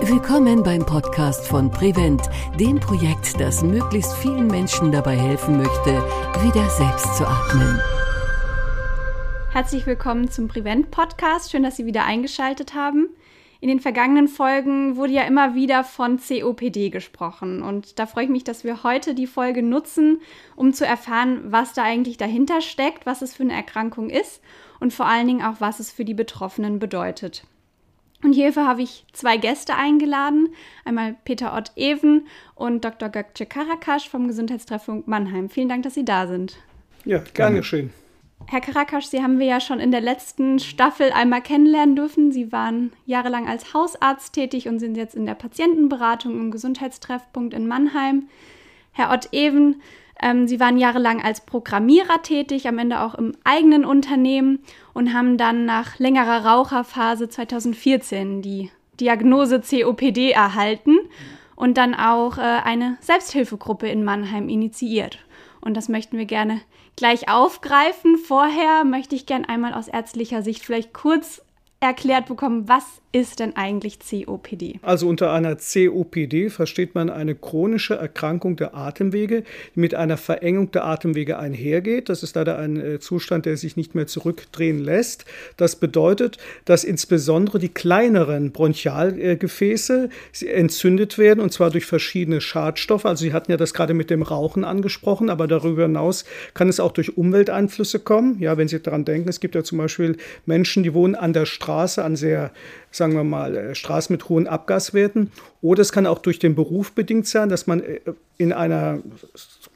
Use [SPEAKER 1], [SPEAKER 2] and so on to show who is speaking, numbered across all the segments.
[SPEAKER 1] Willkommen beim Podcast von Prevent, dem Projekt, das möglichst vielen Menschen dabei helfen möchte, wieder selbst zu atmen.
[SPEAKER 2] Herzlich willkommen zum Prevent Podcast. Schön, dass Sie wieder eingeschaltet haben. In den vergangenen Folgen wurde ja immer wieder von COPD gesprochen und da freue ich mich, dass wir heute die Folge nutzen, um zu erfahren, was da eigentlich dahinter steckt, was es für eine Erkrankung ist und vor allen Dingen auch, was es für die Betroffenen bedeutet. Und hierfür habe ich zwei Gäste eingeladen. Einmal Peter Ott-Even und Dr. Gökçe Karakasch vom Gesundheitstreffpunkt Mannheim. Vielen Dank, dass Sie da sind.
[SPEAKER 3] Ja, gerne schön.
[SPEAKER 2] Herr Karakasch, Sie haben wir ja schon in der letzten Staffel einmal kennenlernen dürfen. Sie waren jahrelang als Hausarzt tätig und sind jetzt in der Patientenberatung im Gesundheitstreffpunkt in Mannheim. Herr Ott-Even, ähm, Sie waren jahrelang als Programmierer tätig, am Ende auch im eigenen Unternehmen und haben dann nach längerer Raucherphase 2014 die Diagnose COPD erhalten und dann auch äh, eine Selbsthilfegruppe in Mannheim initiiert. Und das möchten wir gerne gleich aufgreifen. Vorher möchte ich gerne einmal aus ärztlicher Sicht vielleicht kurz erklärt bekommen, was ist denn eigentlich COPD?
[SPEAKER 3] Also unter einer COPD versteht man eine chronische Erkrankung der Atemwege, die mit einer Verengung der Atemwege einhergeht. Das ist leider ein äh, Zustand, der sich nicht mehr zurückdrehen lässt. Das bedeutet, dass insbesondere die kleineren Bronchialgefäße entzündet werden und zwar durch verschiedene Schadstoffe. Also Sie hatten ja das gerade mit dem Rauchen angesprochen, aber darüber hinaus kann es auch durch Umwelteinflüsse kommen. Ja, wenn Sie daran denken, es gibt ja zum Beispiel Menschen, die wohnen an der Straße, an sehr sagen wir mal, äh, Straßen mit hohen Abgaswerten. Oder es kann auch durch den Beruf bedingt sein, dass man äh, in einer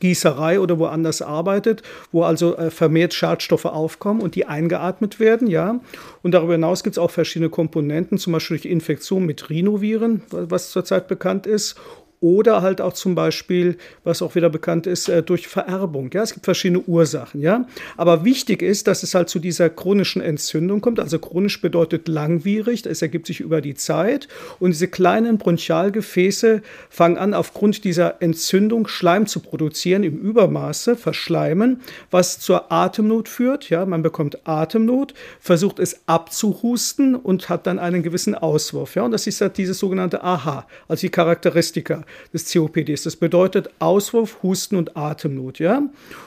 [SPEAKER 3] Gießerei oder woanders arbeitet, wo also äh, vermehrt Schadstoffe aufkommen und die eingeatmet werden, ja. Und darüber hinaus gibt es auch verschiedene Komponenten, zum Beispiel durch Infektion mit Rhinoviren, was zurzeit bekannt ist, oder halt auch zum Beispiel, was auch wieder bekannt ist, äh, durch Vererbung. Ja, es gibt verschiedene Ursachen. Ja, aber wichtig ist, dass es halt zu dieser chronischen Entzündung kommt. Also chronisch bedeutet langwierig. Es ergibt sich über die Zeit und diese kleinen Bronchialgefäße fangen an, aufgrund dieser Entzündung Schleim zu produzieren im Übermaße, verschleimen, was zur Atemnot führt. Ja, man bekommt Atemnot, versucht es abzuhusten und hat dann einen gewissen Auswurf. Ja, und das ist halt dieses sogenannte AHA, also die Charakteristika des COPDs. Das bedeutet Auswurf, Husten und Atemnot. Ja?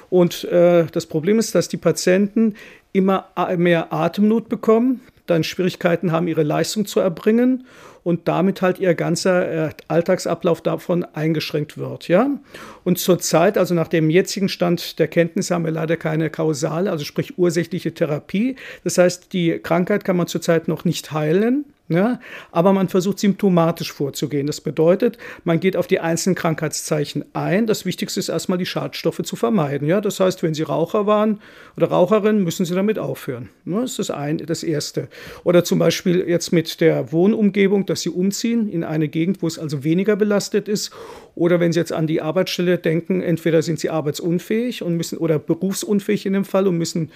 [SPEAKER 3] Und äh, das Problem ist, dass die Patienten immer mehr Atemnot bekommen, dann Schwierigkeiten haben, ihre Leistung zu erbringen und damit halt ihr ganzer äh, Alltagsablauf davon eingeschränkt wird. Ja? Und zurzeit, also nach dem jetzigen Stand der Kenntnisse, haben wir leider keine kausale, also sprich ursächliche Therapie. Das heißt, die Krankheit kann man zurzeit noch nicht heilen. Ja, aber man versucht symptomatisch vorzugehen. Das bedeutet, man geht auf die einzelnen Krankheitszeichen ein. Das Wichtigste ist erstmal, die Schadstoffe zu vermeiden. Ja, das heißt, wenn Sie Raucher waren oder Raucherin, müssen Sie damit aufhören. Das ist das, ein, das Erste. Oder zum Beispiel jetzt mit der Wohnumgebung, dass Sie umziehen in eine Gegend, wo es also weniger belastet ist. Oder wenn Sie jetzt an die Arbeitsstelle denken, entweder sind Sie arbeitsunfähig und müssen oder berufsunfähig in dem Fall und müssen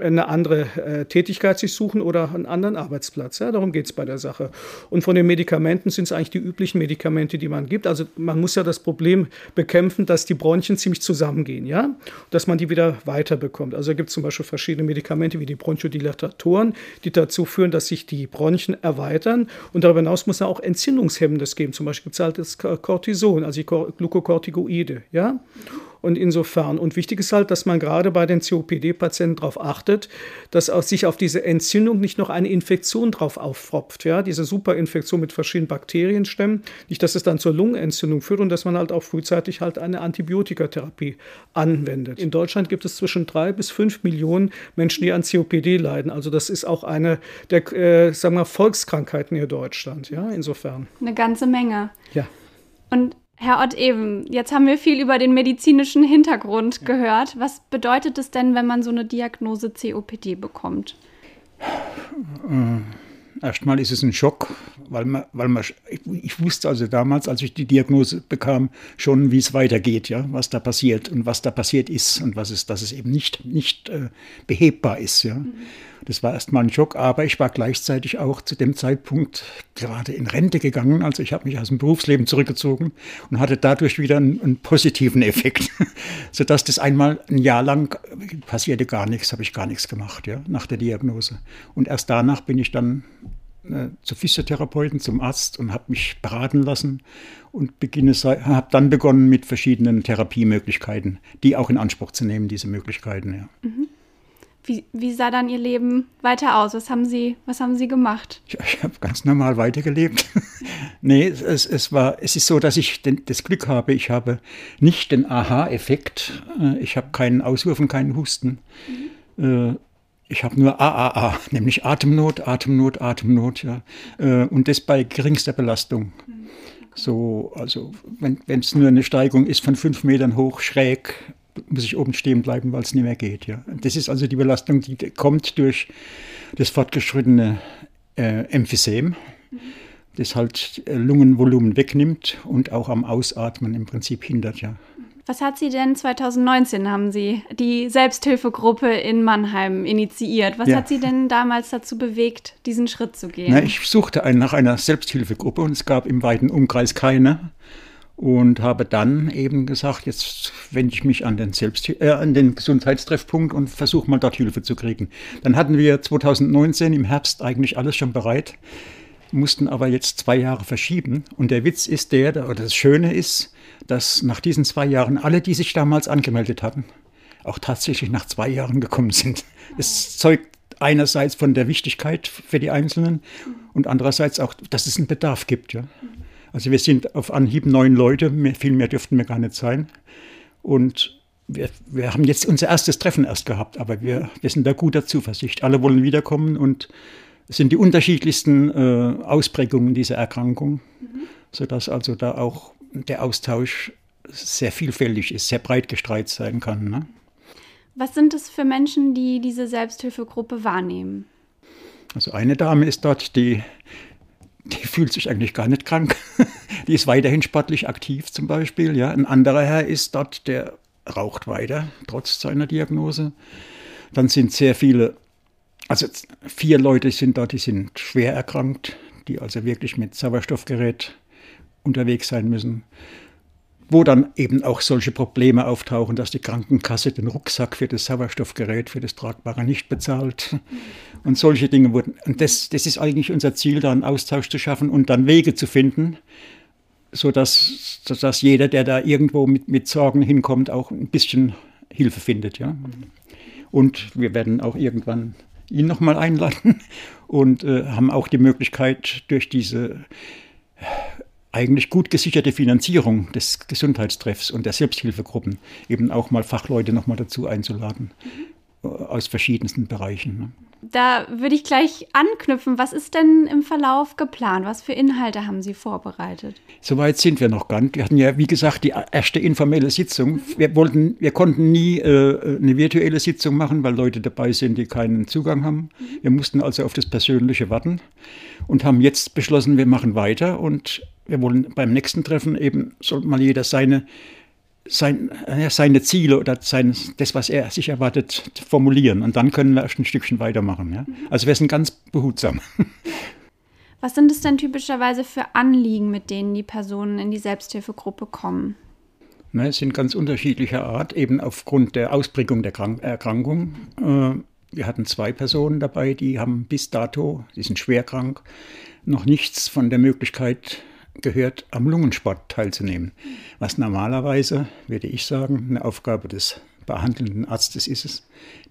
[SPEAKER 3] eine andere äh, Tätigkeit sich suchen oder einen anderen Arbeitsplatz. Ja, darum geht es bei der Sache. Und von den Medikamenten sind es eigentlich die üblichen Medikamente, die man gibt. Also man muss ja das Problem bekämpfen, dass die Bronchien ziemlich zusammengehen, ja, dass man die wieder weiterbekommt. Also gibt es zum Beispiel verschiedene Medikamente wie die Bronchodilatatoren, die dazu führen, dass sich die Bronchien erweitern. Und darüber hinaus muss es auch Entzündungshemmendes geben. Zum Beispiel gibt es halt das Cortison, also die Glukokortikoide, ja. Und insofern, und wichtig ist halt, dass man gerade bei den COPD-Patienten darauf achtet, dass sich auf diese Entzündung nicht noch eine Infektion drauf auffropft. Ja? Diese Superinfektion mit verschiedenen Bakterienstämmen, nicht, dass es dann zur Lungenentzündung führt und dass man halt auch frühzeitig halt eine Antibiotikatherapie anwendet. In Deutschland gibt es zwischen drei bis fünf Millionen Menschen, die an COPD leiden. Also das ist auch eine der, äh, sagen wir, Volkskrankheiten in Deutschland. Ja, insofern.
[SPEAKER 2] Eine ganze Menge.
[SPEAKER 3] Ja.
[SPEAKER 2] Und Herr Ott eben, jetzt haben wir viel über den medizinischen Hintergrund gehört. Was bedeutet es denn, wenn man so eine Diagnose COPD bekommt?
[SPEAKER 4] Äh, erstmal ist es ein Schock, weil man, weil man, ich wusste also damals, als ich die Diagnose bekam, schon, wie es weitergeht, ja, was da passiert und was da passiert ist und was es, dass es eben nicht, nicht äh, behebbar ist, ja. Mhm. Das war erstmal ein Schock, aber ich war gleichzeitig auch zu dem Zeitpunkt gerade in Rente gegangen. Also ich habe mich aus dem Berufsleben zurückgezogen und hatte dadurch wieder einen, einen positiven Effekt, sodass das einmal ein Jahr lang passierte gar nichts, habe ich gar nichts gemacht, ja, nach der Diagnose. Und erst danach bin ich dann äh, zu Physiotherapeuten, zum Arzt und habe mich beraten lassen und habe dann begonnen mit verschiedenen Therapiemöglichkeiten, die auch in Anspruch zu nehmen, diese Möglichkeiten. Ja. Mhm.
[SPEAKER 2] Wie, wie, sah dann Ihr Leben weiter aus? Was haben Sie, was haben Sie gemacht?
[SPEAKER 4] Ich, ich habe ganz normal weitergelebt. nee, es, es, war, es ist so, dass ich den, das Glück habe, ich habe nicht den Aha-Effekt. Äh, ich habe keinen Auswurf und keinen Husten. Mhm. Äh, ich habe nur AAA, nämlich Atemnot, Atemnot, Atemnot, ja. Äh, und das bei geringster Belastung. So, also wenn es nur eine Steigung ist von fünf Metern hoch, schräg, muss ich oben stehen bleiben, weil es nicht mehr geht. Ja. Das ist also die Belastung, die kommt durch das fortgeschrittene äh, Emphysem, das halt äh, Lungenvolumen wegnimmt und auch am Ausatmen im Prinzip hindert. Ja.
[SPEAKER 2] Was hat Sie denn 2019 haben Sie die Selbsthilfegruppe in Mannheim initiiert? Was ja. hat Sie denn damals dazu bewegt, diesen Schritt zu gehen?
[SPEAKER 4] Na, ich suchte einen, nach einer Selbsthilfegruppe und es gab im weiten Umkreis keine und habe dann eben gesagt, jetzt wende ich mich an den, Selbst äh, an den Gesundheitstreffpunkt und versuche mal dort Hilfe zu kriegen. Dann hatten wir 2019 im Herbst eigentlich alles schon bereit, mussten aber jetzt zwei Jahre verschieben. Und der Witz ist der, oder das Schöne ist, dass nach diesen zwei Jahren alle, die sich damals angemeldet hatten, auch tatsächlich nach zwei Jahren gekommen sind. Es zeugt einerseits von der Wichtigkeit für die Einzelnen und andererseits auch, dass es einen Bedarf gibt. Ja. Also wir sind auf Anhieb neun Leute, mehr, viel mehr dürften wir gar nicht sein. Und wir, wir haben jetzt unser erstes Treffen erst gehabt, aber wir, wir sind da guter Zuversicht. Alle wollen wiederkommen und es sind die unterschiedlichsten äh, Ausprägungen dieser Erkrankung, mhm. sodass also da auch der Austausch sehr vielfältig ist, sehr breit gestreut sein kann. Ne?
[SPEAKER 2] Was sind es für Menschen, die diese Selbsthilfegruppe wahrnehmen?
[SPEAKER 4] Also eine Dame ist dort, die, die fühlt sich eigentlich gar nicht krank. die ist weiterhin sportlich aktiv zum Beispiel. Ja. Ein anderer Herr ist dort, der raucht weiter, trotz seiner Diagnose. Dann sind sehr viele, also vier Leute sind dort, die sind schwer erkrankt, die also wirklich mit Sauerstoffgerät unterwegs sein müssen, wo dann eben auch solche Probleme auftauchen, dass die Krankenkasse den Rucksack für das Sauerstoffgerät, für das Tragbare nicht bezahlt. Und solche Dinge wurden. Und das, das ist eigentlich unser Ziel, da einen Austausch zu schaffen und dann Wege zu finden, sodass, sodass jeder, der da irgendwo mit, mit Sorgen hinkommt, auch ein bisschen Hilfe findet. Ja? Und wir werden auch irgendwann ihn nochmal einladen und äh, haben auch die Möglichkeit, durch diese eigentlich gut gesicherte Finanzierung des Gesundheitstreffs und der Selbsthilfegruppen eben auch mal Fachleute nochmal dazu einzuladen mhm. Aus verschiedensten Bereichen. Ne?
[SPEAKER 2] Da würde ich gleich anknüpfen. Was ist denn im Verlauf geplant? Was für Inhalte haben Sie vorbereitet?
[SPEAKER 4] Soweit sind wir noch gar nicht. Wir hatten ja, wie gesagt, die erste informelle Sitzung. Wir, wollten, wir konnten nie äh, eine virtuelle Sitzung machen, weil Leute dabei sind, die keinen Zugang haben. Wir mussten also auf das Persönliche warten und haben jetzt beschlossen, wir machen weiter und wir wollen beim nächsten Treffen eben, soll mal jeder seine, sein, seine Ziele oder sein, das, was er sich erwartet, formulieren. Und dann können wir erst ein Stückchen weitermachen. Ja? Also wir sind ganz behutsam.
[SPEAKER 2] Was sind es denn typischerweise für Anliegen, mit denen die Personen in die Selbsthilfegruppe kommen?
[SPEAKER 4] Na, es sind ganz unterschiedlicher Art, eben aufgrund der Ausprägung der Krank Erkrankung. Äh, wir hatten zwei Personen dabei, die haben bis dato, die sind schwer krank, noch nichts von der Möglichkeit gehört, am Lungensport teilzunehmen. Was normalerweise, würde ich sagen, eine Aufgabe des behandelnden Arztes ist es,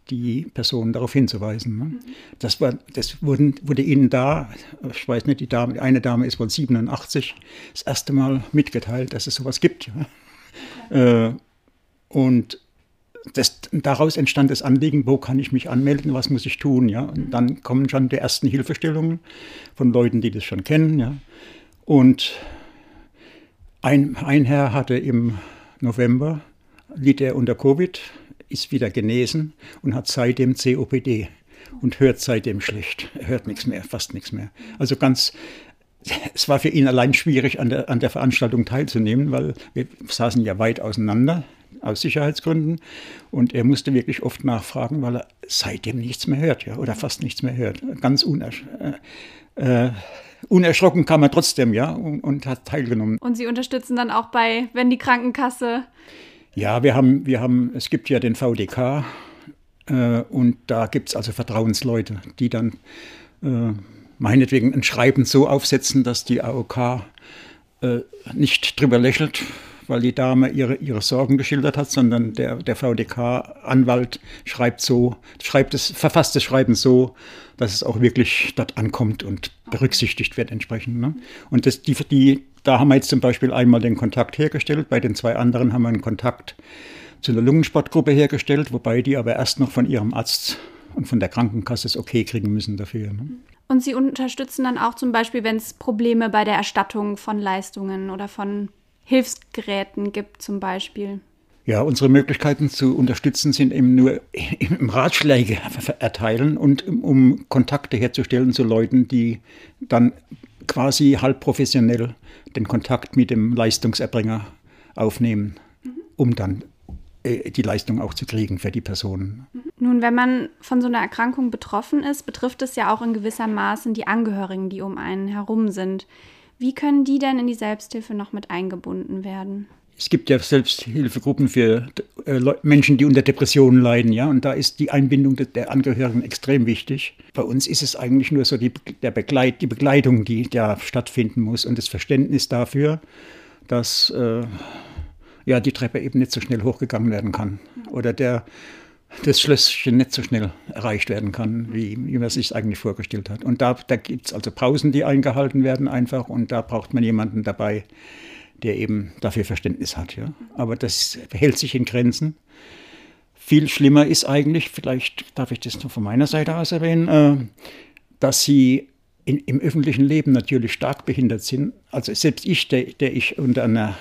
[SPEAKER 4] die Person darauf hinzuweisen. Ne? Das, war, das wurden, wurde ihnen da, ich weiß nicht, die Dame, eine Dame ist wohl 87, das erste Mal mitgeteilt, dass es sowas gibt. Ja? Äh, und das, daraus entstand das Anliegen, wo kann ich mich anmelden, was muss ich tun. Ja? Und dann kommen schon die ersten Hilfestellungen von Leuten, die das schon kennen. Ja? Und ein, ein Herr hatte im November, litt er unter Covid, ist wieder genesen und hat seitdem COPD und hört seitdem schlecht. Er hört nichts mehr, fast nichts mehr. Also ganz, es war für ihn allein schwierig, an der, an der Veranstaltung teilzunehmen, weil wir saßen ja weit auseinander aus Sicherheitsgründen und er musste wirklich oft nachfragen, weil er seitdem nichts mehr hört, ja, oder fast nichts mehr hört. Ganz unersch äh, äh unerschrocken kam er trotzdem, ja, und, und, hat teilgenommen.
[SPEAKER 2] Und Sie unterstützen dann auch bei, wenn die Krankenkasse.
[SPEAKER 4] Ja, wir haben, wir haben, es gibt ja den VDK äh, und da gibt es also Vertrauensleute, die dann äh, meinetwegen ein Schreiben so aufsetzen, dass die AOK äh, nicht drüber lächelt, weil die Dame ihre, ihre Sorgen geschildert hat, sondern der, der VDK-Anwalt schreibt so, schreibt es, verfasst das Schreiben so, dass es auch wirklich dort ankommt und berücksichtigt wird entsprechend. Ne? Und das, die, die, da haben wir jetzt zum Beispiel einmal den Kontakt hergestellt, bei den zwei anderen haben wir einen Kontakt zu einer Lungensportgruppe hergestellt, wobei die aber erst noch von ihrem Arzt und von der Krankenkasse das Okay kriegen müssen dafür. Ne?
[SPEAKER 2] Und Sie unterstützen dann auch zum Beispiel, wenn es Probleme bei der Erstattung von Leistungen oder von Hilfsgeräten gibt zum Beispiel.
[SPEAKER 4] Ja, unsere Möglichkeiten zu unterstützen sind eben nur im Ratschläge erteilen und um Kontakte herzustellen zu Leuten, die dann quasi halb professionell den Kontakt mit dem Leistungserbringer aufnehmen, mhm. um dann äh, die Leistung auch zu kriegen für die Personen.
[SPEAKER 2] Nun, wenn man von so einer Erkrankung betroffen ist, betrifft es ja auch in gewisser Maßen die Angehörigen, die um einen herum sind. Wie können die denn in die Selbsthilfe noch mit eingebunden werden?
[SPEAKER 4] Es gibt ja Selbsthilfegruppen für äh, Menschen, die unter Depressionen leiden, ja, und da ist die Einbindung der Angehörigen extrem wichtig. Bei uns ist es eigentlich nur so die, der Begleit, die Begleitung, die da stattfinden muss und das Verständnis dafür, dass äh, ja, die Treppe eben nicht so schnell hochgegangen werden kann oder der, das Schlösschen nicht so schnell erreicht werden kann, wie, wie man sich eigentlich vorgestellt hat. Und da, da gibt es also Pausen, die eingehalten werden einfach und da braucht man jemanden dabei, der eben dafür Verständnis hat. Ja. Aber das hält sich in Grenzen. Viel schlimmer ist eigentlich, vielleicht darf ich das nur von meiner Seite aus erwähnen, äh, dass sie in, im öffentlichen Leben natürlich stark behindert sind. Also selbst ich, der, der ich unter einer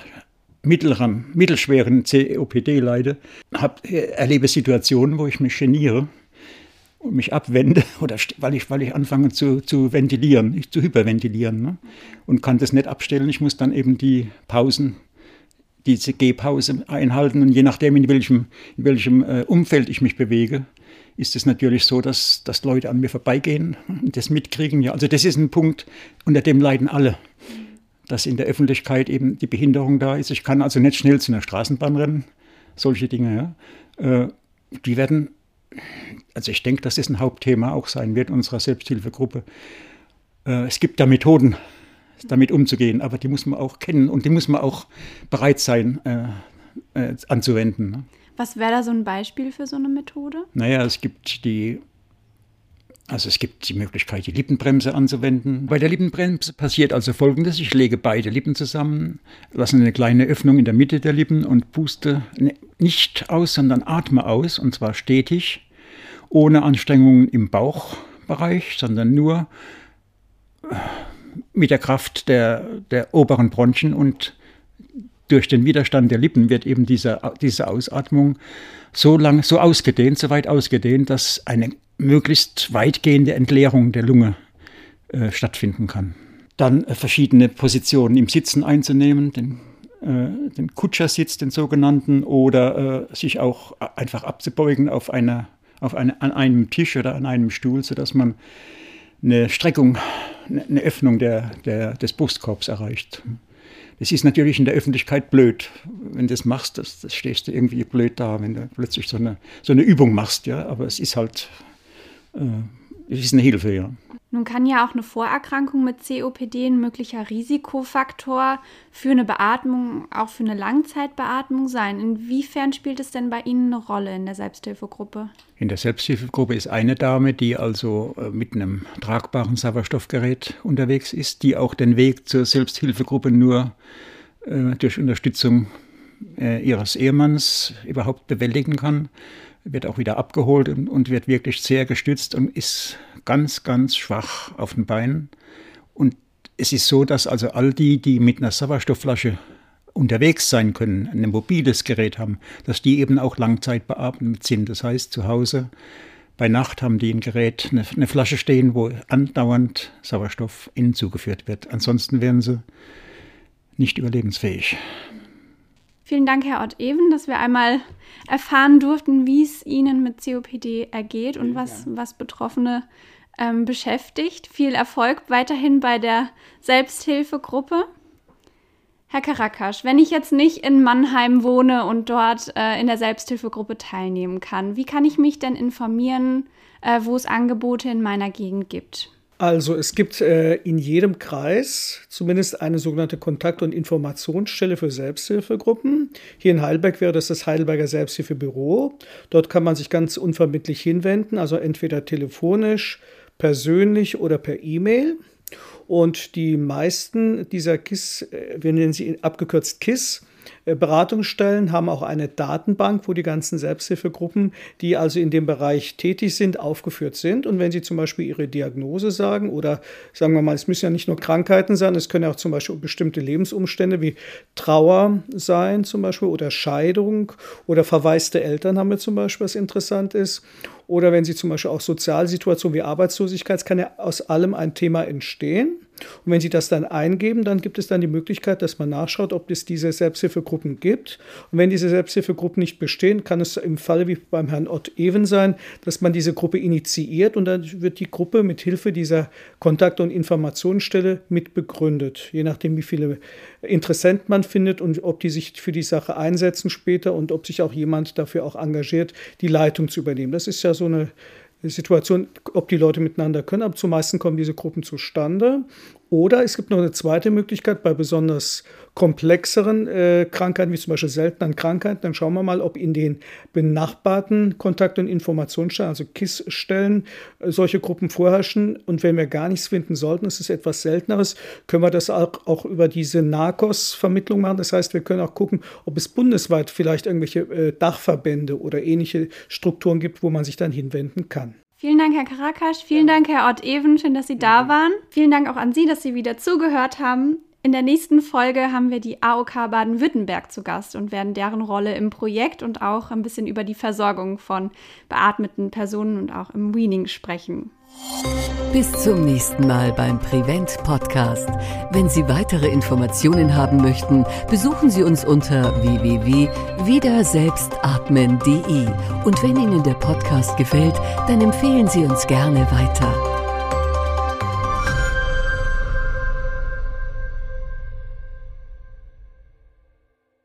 [SPEAKER 4] mittleren, mittelschweren COPD leide, hab, erlebe Situationen, wo ich mich geniere und mich abwende, oder weil ich, weil ich anfange zu, zu ventilieren, zu hyperventilieren ne? und kann das nicht abstellen. Ich muss dann eben die Pausen, diese Gehpause einhalten und je nachdem, in welchem, in welchem äh, Umfeld ich mich bewege, ist es natürlich so, dass, dass Leute an mir vorbeigehen und das mitkriegen. Ja, also das ist ein Punkt, unter dem leiden alle dass in der Öffentlichkeit eben die Behinderung da ist. Ich kann also nicht schnell zu einer Straßenbahn rennen, solche Dinge. Ja. Äh, die werden, also ich denke, dass das ein Hauptthema auch sein wird unserer Selbsthilfegruppe. Äh, es gibt da Methoden, damit umzugehen, aber die muss man auch kennen und die muss man auch bereit sein äh, anzuwenden. Ne.
[SPEAKER 2] Was wäre da so ein Beispiel für so eine Methode?
[SPEAKER 4] Naja, es gibt die also es gibt die Möglichkeit, die Lippenbremse anzuwenden. Bei der Lippenbremse passiert also Folgendes. Ich lege beide Lippen zusammen, lasse eine kleine Öffnung in der Mitte der Lippen und puste ne, nicht aus, sondern atme aus, und zwar stetig, ohne Anstrengungen im Bauchbereich, sondern nur äh, mit der Kraft der, der oberen Bronchien und durch den Widerstand der Lippen wird eben diese, diese Ausatmung so lang, so ausgedehnt, so weit ausgedehnt, dass eine möglichst weitgehende Entleerung der Lunge äh, stattfinden kann. Dann äh, verschiedene Positionen im Sitzen einzunehmen, den, äh, den Kutschersitz, den sogenannten, oder äh, sich auch einfach abzubeugen auf, eine, auf eine, an einem Tisch oder an einem Stuhl, sodass man eine Streckung, eine Öffnung der, der, des Brustkorbs erreicht. Das ist natürlich in der Öffentlichkeit blöd. Wenn du das machst, das, das stehst du irgendwie blöd da, wenn du plötzlich so eine, so eine Übung machst. Ja? Aber es ist halt äh, ist eine Hilfe, ja.
[SPEAKER 2] Nun kann ja auch eine Vorerkrankung mit COPD ein möglicher Risikofaktor für eine Beatmung, auch für eine Langzeitbeatmung sein. Inwiefern spielt es denn bei Ihnen eine Rolle in der Selbsthilfegruppe?
[SPEAKER 4] In der Selbsthilfegruppe ist eine Dame, die also äh, mit einem tragbaren Sauerstoffgerät unterwegs ist, die auch den Weg zur Selbsthilfegruppe nur äh, durch Unterstützung äh, ihres Ehemanns überhaupt bewältigen kann wird auch wieder abgeholt und, und wird wirklich sehr gestützt und ist ganz, ganz schwach auf den Beinen. Und es ist so, dass also all die, die mit einer Sauerstoffflasche unterwegs sein können, ein mobiles Gerät haben, dass die eben auch langzeitbeatmet sind. Das heißt, zu Hause bei Nacht haben die ein Gerät, eine, eine Flasche stehen, wo andauernd Sauerstoff innen zugeführt wird. Ansonsten wären sie nicht überlebensfähig.
[SPEAKER 2] Vielen Dank, Herr Ott-Even, dass wir einmal erfahren durften, wie es Ihnen mit COPD ergeht und was, was Betroffene ähm, beschäftigt. Viel Erfolg weiterhin bei der Selbsthilfegruppe. Herr Karakasch, wenn ich jetzt nicht in Mannheim wohne und dort äh, in der Selbsthilfegruppe teilnehmen kann, wie kann ich mich denn informieren, äh, wo es Angebote in meiner Gegend gibt?
[SPEAKER 3] Also es gibt äh, in jedem Kreis zumindest eine sogenannte Kontakt- und Informationsstelle für Selbsthilfegruppen. Hier in Heidelberg wäre das das Heidelberger Selbsthilfebüro. Dort kann man sich ganz unverbindlich hinwenden, also entweder telefonisch, persönlich oder per E-Mail. Und die meisten dieser KISS, äh, wir nennen sie abgekürzt KISS, Beratungsstellen haben auch eine Datenbank, wo die ganzen Selbsthilfegruppen, die also in dem Bereich tätig sind, aufgeführt sind. Und wenn sie zum Beispiel ihre Diagnose sagen oder sagen wir mal, es müssen ja nicht nur Krankheiten sein, es können auch zum Beispiel bestimmte Lebensumstände wie Trauer sein zum Beispiel oder Scheidung oder verwaiste Eltern haben wir zum Beispiel, was interessant ist. Oder wenn Sie zum Beispiel auch Sozialsituationen wie Arbeitslosigkeit, kann ja aus allem ein Thema entstehen. Und wenn Sie das dann eingeben, dann gibt es dann die Möglichkeit, dass man nachschaut, ob es diese Selbsthilfegruppen gibt. Und wenn diese Selbsthilfegruppen nicht bestehen, kann es im Falle wie beim Herrn Ott Even sein, dass man diese Gruppe initiiert und dann wird die Gruppe mit Hilfe dieser Kontakt- und Informationsstelle mit begründet, je nachdem, wie viele Interessenten man findet und ob die sich für die Sache einsetzen später und ob sich auch jemand dafür auch engagiert, die Leitung zu übernehmen. Das ist ja so eine Situation, ob die Leute miteinander können, aber zumeist kommen diese Gruppen zustande. Oder es gibt noch eine zweite Möglichkeit bei besonders komplexeren äh, Krankheiten, wie zum Beispiel seltenen Krankheiten. Dann schauen wir mal, ob in den benachbarten Kontakt- und Informationsstellen, also KISS-Stellen, äh, solche Gruppen vorherrschen. Und wenn wir gar nichts finden sollten, es ist etwas Selteneres, können wir das auch, auch über diese NARCOS-Vermittlung machen. Das heißt, wir können auch gucken, ob es bundesweit vielleicht irgendwelche äh, Dachverbände oder ähnliche Strukturen gibt, wo man sich dann hinwenden kann.
[SPEAKER 2] Vielen Dank, Herr Karakasch. Vielen ja. Dank, Herr Ott-Even. Schön, dass Sie da waren. Vielen Dank auch an Sie, dass Sie wieder zugehört haben. In der nächsten Folge haben wir die AOK Baden-Württemberg zu Gast und werden deren Rolle im Projekt und auch ein bisschen über die Versorgung von beatmeten Personen und auch im Weaning sprechen.
[SPEAKER 1] Bis zum nächsten Mal beim Prevent Podcast. Wenn Sie weitere Informationen haben möchten, besuchen Sie uns unter www.wiederselbstatmen.de. Und wenn Ihnen der Podcast gefällt, dann empfehlen Sie uns gerne weiter.